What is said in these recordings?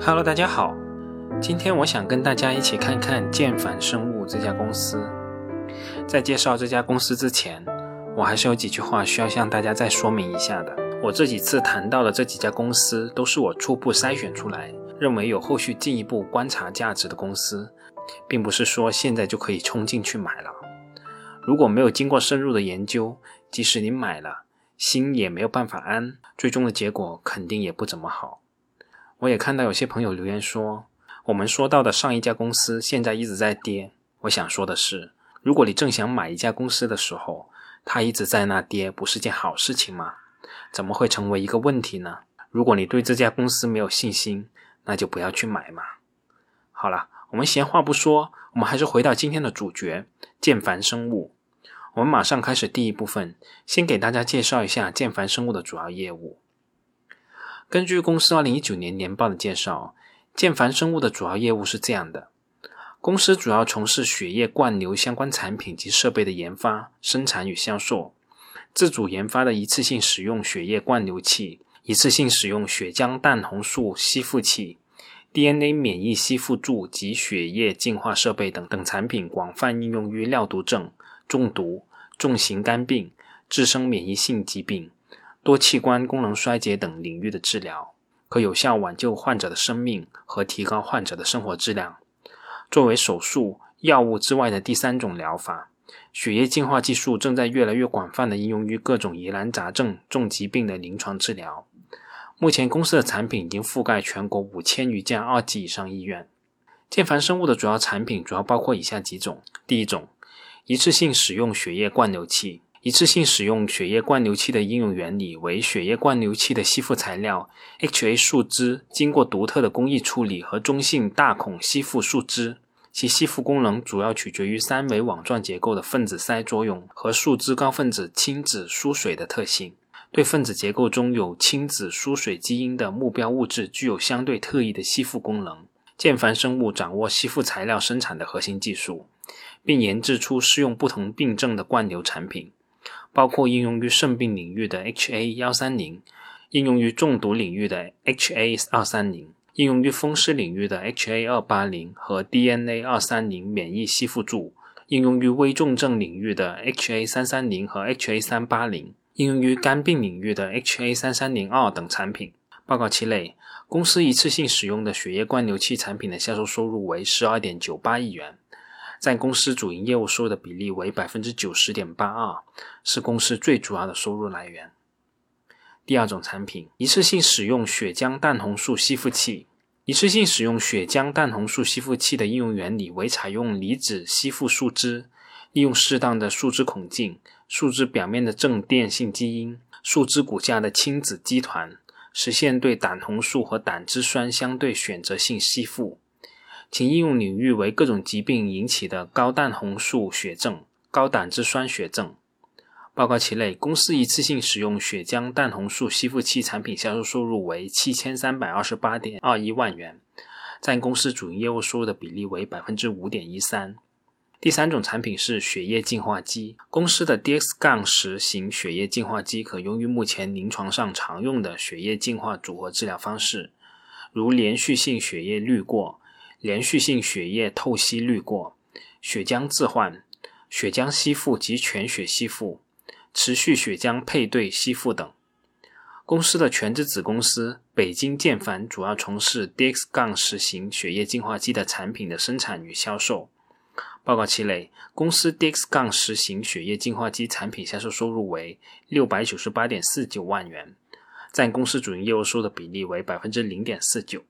Hello，大家好，今天我想跟大家一起看看建反生物这家公司。在介绍这家公司之前，我还是有几句话需要向大家再说明一下的。我这几次谈到的这几家公司，都是我初步筛选出来，认为有后续进一步观察价值的公司，并不是说现在就可以冲进去买了。如果没有经过深入的研究，即使你买了，心也没有办法安，最终的结果肯定也不怎么好。我也看到有些朋友留言说，我们说到的上一家公司现在一直在跌。我想说的是，如果你正想买一家公司的时候，它一直在那跌，不是件好事情吗？怎么会成为一个问题呢？如果你对这家公司没有信心，那就不要去买嘛。好了，我们闲话不说，我们还是回到今天的主角——建凡生物。我们马上开始第一部分，先给大家介绍一下建凡生物的主要业务。根据公司二零一九年年报的介绍，建凡生物的主要业务是这样的：公司主要从事血液灌流相关产品及设备的研发、生产与销售，自主研发的一次性使用血液灌流器、一次性使用血浆蛋红素吸附器、DNA 免疫吸附柱及血液净化设备等等产品，广泛应用于尿毒症、中毒、重型肝病、自身免疫性疾病。多器官功能衰竭等领域的治疗，可有效挽救患者的生命和提高患者的生活质量。作为手术、药物之外的第三种疗法，血液净化技术正在越来越广泛的应用于各种疑难杂症、重疾病的临床治疗。目前，公司的产品已经覆盖全国五千余家二级以上医院。健凡生物的主要产品主要包括以下几种：第一种，一次性使用血液灌流器。一次性使用血液灌流器的应用原理为血液灌流器的吸附材料 HA 树脂经过独特的工艺处理和中性大孔吸附树脂，其吸附功能主要取决于三维网状结构的分子塞作用和树脂高分子亲子疏水的特性，对分子结构中有亲子疏水基因的目标物质具有相对特异的吸附功能。建凡生物掌握吸附材料生产的核心技术，并研制出适用不同病症的灌流产品。包括应用于肾病领域的 HA 幺三零，应用于中毒领域的 HA 二三零，应用于风湿领域的 HA 二八零和 DNA 二三零免疫吸附柱，应用于危重症领域的 HA 三三零和 HA 三八零，应用于肝病领域的 HA 三三零二等产品。报告期内，公司一次性使用的血液灌流器产品的销售收入为十二点九八亿元。占公司主营业务收入的比例为百分之九十点八二，是公司最主要的收入来源。第二种产品，一次性使用血浆蛋红素吸附器。一次性使用血浆蛋红素吸附器的应用原理为采用离子吸附树脂，利用适当的树脂孔径、树脂表面的正电性基因、树脂骨架的亲子基团，实现对胆红素和胆汁酸相对选择性吸附。其应用领域为各种疾病引起的高蛋红素血症、高胆汁酸血症。报告期内，公司一次性使用血浆蛋红素吸附器产品销售收入为七千三百二十八点二一万元，占公司主营业务收入的比例为百分之五点一三。第三种产品是血液净化机。公司的 DX- 杠十型血液净化机可用于目前临床上常用的血液净化组合治疗方式，如连续性血液滤过。连续性血液透析滤过、血浆置换、血浆吸附及全血吸附、持续血浆配对吸附等。公司的全资子公司北京建凡主要从事 DX- 杠十型血液净化机的产品的生产与销售。报告期内，公司 DX- 杠十型血液净化机产品销售收入为六百九十八点四九万元，占公司主营业务收入的比例为百分之零点四九。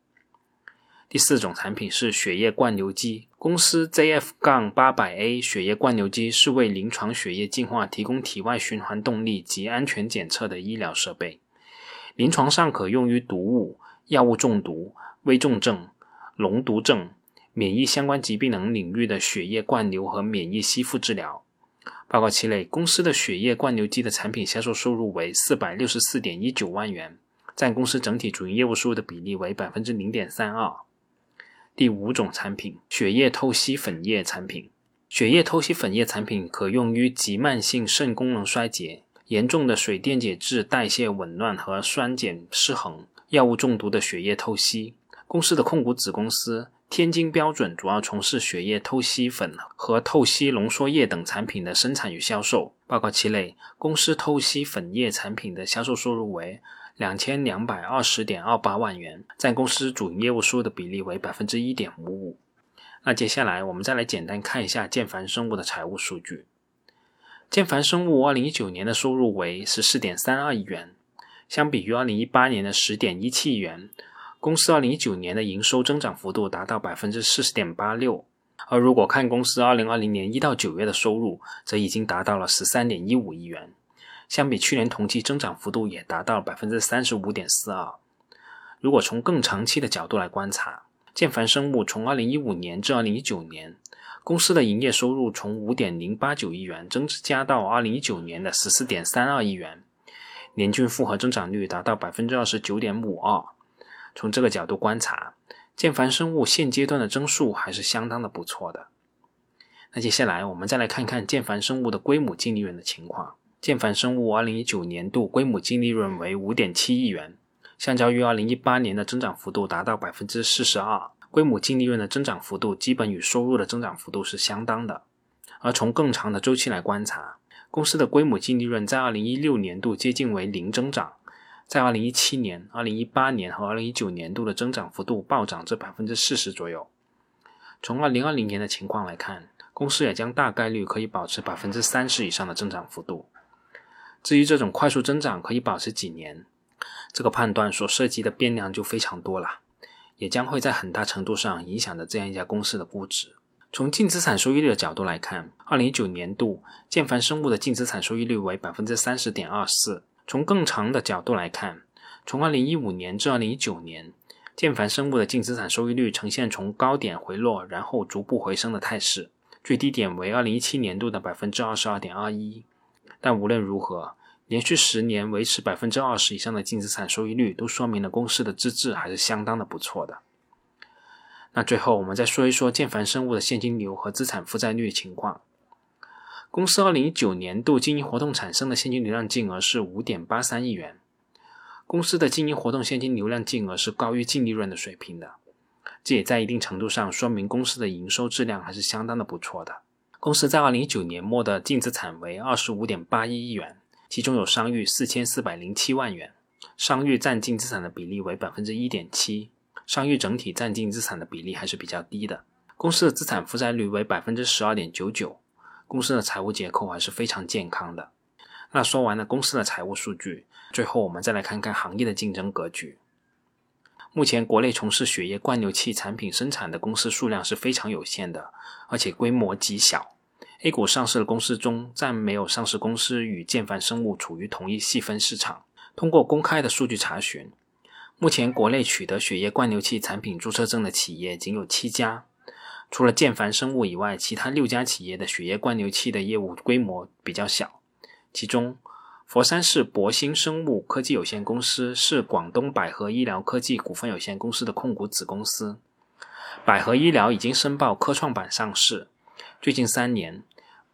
第四种产品是血液灌流机。公司 ZF- 杠八百 A 血液灌流机是为临床血液净化提供体外循环动力及安全检测的医疗设备，临床上可用于毒物、药物中毒、危重症、脓毒症、免疫相关疾病等领域的血液灌流和免疫吸附治疗。报告期内，公司的血液灌流机的产品销售收入为四百六十四点一九万元，占公司整体主营业务收入的比例为百分之零点三二。第五种产品，血液透析粉液产品。血液透析粉液产品可用于急慢性肾功能衰竭、严重的水电解质代谢紊乱和酸碱失衡、药物中毒的血液透析。公司的控股子公司天津标准主要从事血液透析粉和透析浓缩液等产品的生产与销售。报告期内，公司透析粉液产品的销售收入为两千两百二十点二八万元，占公司主营业务收入的比例为百分之一点五五。那接下来我们再来简单看一下建凡生物的财务数据。建凡生物二零一九年的收入为十四点三二亿元，相比于二零一八年的十点一七亿元，公司二零一九年的营收增长幅度达到百分之四十点八六。而如果看公司二零二零年一到九月的收入，则已经达到了十三点一五亿元，相比去年同期增长幅度也达到百分之三十五点四二。如果从更长期的角度来观察，建凡生物从二零一五年至二零一九年，公司的营业收入从五点零八九亿元增加到二零一九年的十四点三二亿元，年均复合增长率达到百分之二十九点五二。从这个角度观察，建凡生物现阶段的增速还是相当的不错的。那接下来我们再来看看建凡生物的归母净利润的情况。建凡生物二零一九年度规模净利润为五点七亿元。相较于二零一八年的增长幅度达到百分之四十二，规模净利润的增长幅度基本与收入的增长幅度是相当的。而从更长的周期来观察，公司的规模净利润在二零一六年度接近为零增长，在二零一七年、二零一八年和二零一九年度的增长幅度暴涨至百分之四十左右。从二零二零年的情况来看，公司也将大概率可以保持百分之三十以上的增长幅度。至于这种快速增长可以保持几年？这个判断所涉及的变量就非常多了，也将会在很大程度上影响着这样一家公司的估值。从净资产收益率的角度来看，二零一九年度建凡生物的净资产收益率为百分之三十点二四。从更长的角度来看，从二零一五年至二零一九年，建凡生物的净资产收益率呈现从高点回落，然后逐步回升的态势，最低点为二零一七年度的百分之二十二点二一。但无论如何，连续十年维持百分之二十以上的净资产收益率，都说明了公司的资质还是相当的不错的。那最后我们再说一说建凡生物的现金流和资产负债率情况。公司二零一九年度经营活动产生的现金流量净额是五点八三亿元，公司的经营活动现金流量净额是高于净利润的水平的，这也在一定程度上说明公司的营收质量还是相当的不错的。公司在二零一九年末的净资产为二十五点八一亿元。其中有商誉四千四百零七万元，商誉占净资产的比例为百分之一点七，商誉整体占净资产的比例还是比较低的。公司的资产负债率为百分之十二点九九，公司的财务结构还是非常健康的。那说完了公司的财务数据，最后我们再来看看行业的竞争格局。目前国内从事血液灌流器产品生产的公司数量是非常有限的，而且规模极小。A 股上市的公司中，暂没有上市公司与建凡生物处于同一细分市场。通过公开的数据查询，目前国内取得血液灌流器产品注册证的企业仅有七家。除了建凡生物以外，其他六家企业的血液灌流器的业务规模比较小。其中，佛山市博兴生物科技有限公司是广东百合医疗科技股份有限公司的控股子公司。百合医疗已经申报科创板上市，最近三年。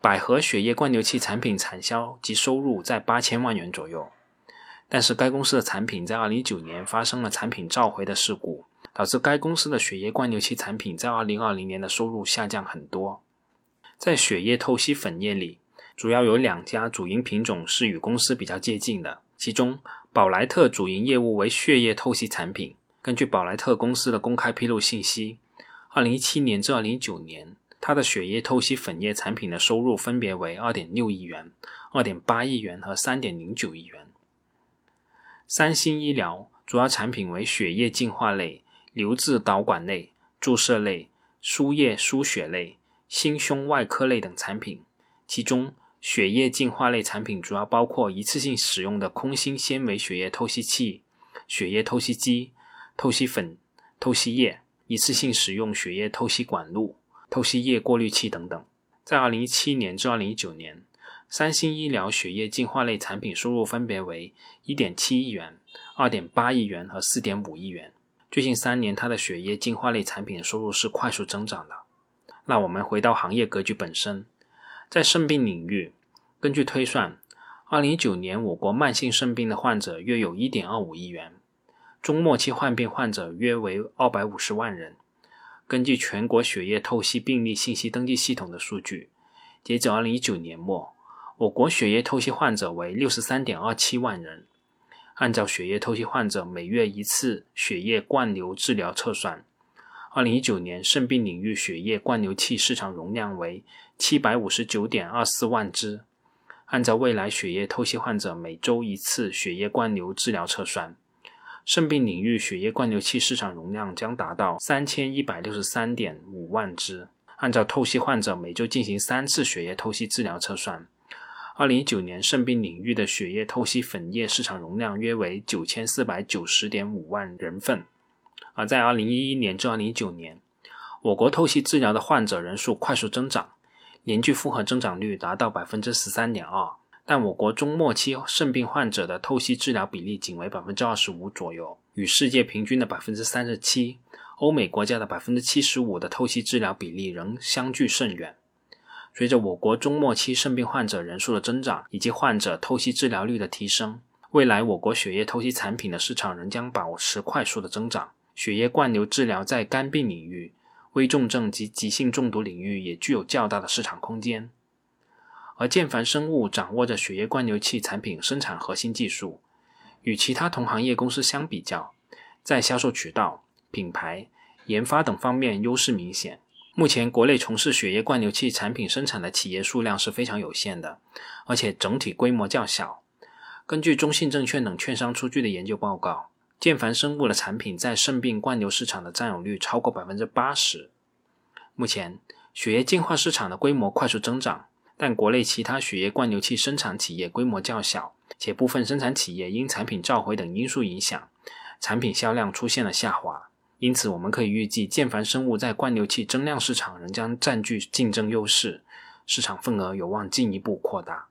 百合血液灌流器产品产销及收入在八千万元左右，但是该公司的产品在二零一九年发生了产品召回的事故，导致该公司的血液灌流器产品在二零二零年的收入下降很多。在血液透析粉液里，主要有两家主营品种是与公司比较接近的，其中宝莱特主营业务为血液透析产品。根据宝莱特公司的公开披露信息，二零一七年至二零一九年。它的血液透析粉液产品的收入分别为二点六亿元、二点八亿元和三点零九亿元。三星医疗主要产品为血液净化类、流质导管类、注射类、输液输血类、心胸外科类等产品，其中血液净化类产品主要包括一次性使用的空心纤维血液透析器、血液透析机、透析粉、透析液、一次性使用血液透析管路。透析液过滤器等等，在二零一七年至二零一九年，三星医疗血液净化类产品收入分别为一点七亿元、二点八亿元和四点五亿元。最近三年，它的血液净化类产品收入是快速增长的。那我们回到行业格局本身，在肾病领域，根据推算，二零一九年我国慢性肾病的患者约有一点二五亿元，中末期患病患者约为二百五十万人。根据全国血液透析病例信息登记系统的数据，截止二零一九年末，我国血液透析患者为六十三点二七万人。按照血液透析患者每月一次血液灌流治疗测算，二零一九年肾病领域血液灌流器市场容量为七百五十九点二四万支。按照未来血液透析患者每周一次血液灌流治疗测算，肾病领域血液灌流器市场容量将达到三千一百六十三点五万支。按照透析患者每周进行三次血液透析治疗测算。二零一九年肾病领域的血液透析粉液市场容量约为九千四百九十点五万人份，而在二零一一年至二零一九年，我国透析治疗的患者人数快速增长，年均复合增长率达到百分之十三点二。但我国中末期肾病患者的透析治疗比例仅为百分之二十五左右，与世界平均的百分之三十七、欧美国家的百分之七十五的透析治疗比例仍相距甚远。随着我国中末期肾病患者人数的增长，以及患者透析治疗率的提升，未来我国血液透析产品的市场仍将保持快速的增长。血液灌流治疗在肝病领域、危重症及急性中毒领域也具有较大的市场空间。而健凡生物掌握着血液灌流器产品生产核心技术，与其他同行业公司相比较，在销售渠道、品牌、研发等方面优势明显。目前，国内从事血液灌流器产品生产的企业数量是非常有限的，而且整体规模较小。根据中信证券等券商出具的研究报告，健凡生物的产品在肾病灌流市场的占有率超过百分之八十。目前，血液净化市场的规模快速增长，但国内其他血液灌流器生产企业规模较小，且部分生产企业因产品召回等因素影响，产品销量出现了下滑。因此，我们可以预计，健凡生物在灌流器增量市场仍将占据竞争优势，市场份额有望进一步扩大。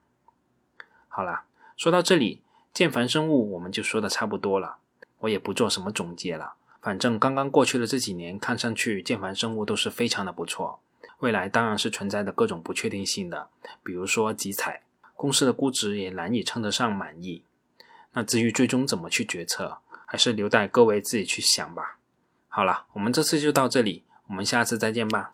好了，说到这里，健凡生物我们就说的差不多了，我也不做什么总结了。反正刚刚过去的这几年，看上去健凡生物都是非常的不错。未来当然是存在的各种不确定性的，比如说集采，公司的估值也难以称得上满意。那至于最终怎么去决策，还是留待各位自己去想吧。好了，我们这次就到这里，我们下次再见吧。